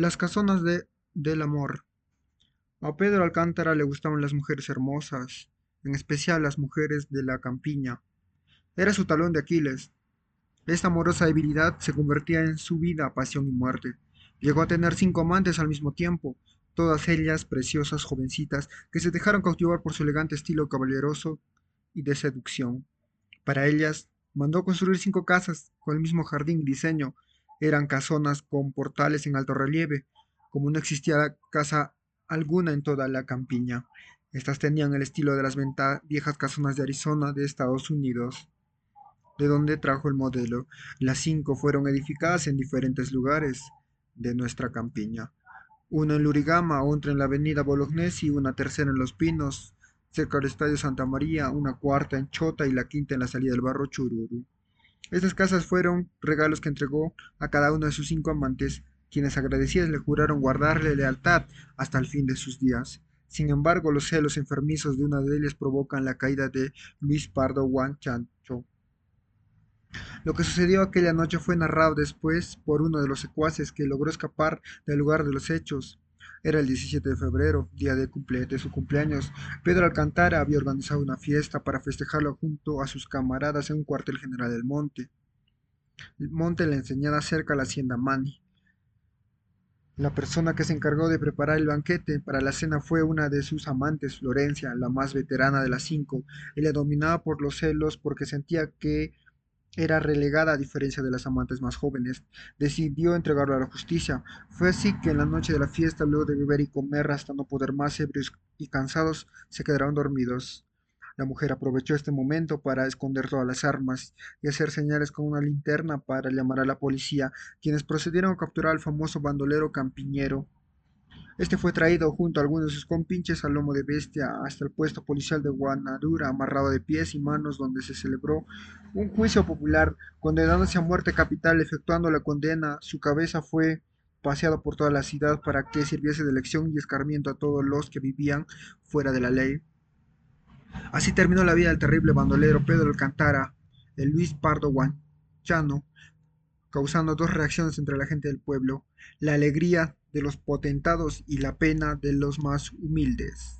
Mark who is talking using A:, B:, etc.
A: Las casonas de, del amor. A Pedro Alcántara le gustaban las mujeres hermosas, en especial las mujeres de la campiña. Era su talón de Aquiles. Esta amorosa debilidad se convertía en su vida, pasión y muerte. Llegó a tener cinco amantes al mismo tiempo, todas ellas preciosas jovencitas que se dejaron cautivar por su elegante estilo caballeroso y de seducción. Para ellas mandó construir cinco casas con el mismo jardín y diseño, eran casonas con portales en alto relieve, como no existía casa alguna en toda la campiña. Estas tenían el estilo de las viejas casonas de Arizona de Estados Unidos, de donde trajo el modelo. Las cinco fueron edificadas en diferentes lugares de nuestra campiña. Una en Lurigama, otra en la avenida Bolognesi, una tercera en Los Pinos, cerca del Estadio Santa María, una cuarta en Chota y la quinta en la salida del barro Chururu. Estas casas fueron regalos que entregó a cada uno de sus cinco amantes, quienes agradecidas le juraron guardarle lealtad hasta el fin de sus días. Sin embargo, los celos enfermizos de una de ellas provocan la caída de Luis Pardo Chancho. Lo que sucedió aquella noche fue narrado después por uno de los secuaces que logró escapar del lugar de los hechos. Era el 17 de febrero, día de, de, su cumpleaños. Pedro Alcantara había organizado una fiesta para festejarlo junto a sus camaradas en un cuartel general del monte. El monte la enseñada cerca a la hacienda Mani. La persona que se encargó de preparar el banquete para la cena fue una de sus amantes, Florencia, la más veterana de las cinco. Ella dominaba por los celos porque sentía que era relegada a diferencia de las amantes más jóvenes. Decidió entregarlo a la justicia. Fue así que en la noche de la fiesta, luego de beber y comer hasta no poder más, ebrios y cansados, se quedaron dormidos. La mujer aprovechó este momento para esconder todas las armas y hacer señales con una linterna para llamar a la policía, quienes procedieron a capturar al famoso bandolero campiñero este fue traído junto a algunos de sus compinches al lomo de bestia hasta el puesto policial de Guanadura, amarrado de pies y manos, donde se celebró un juicio popular, condenándose a muerte capital. Efectuando la condena, su cabeza fue paseado por toda la ciudad para que sirviese de lección y escarmiento a todos los que vivían fuera de la ley. Así terminó la vida del terrible bandolero Pedro Alcantara, el Luis Pardo Guanchano, causando dos reacciones entre la gente del pueblo, la alegría de los potentados y la pena de los más humildes.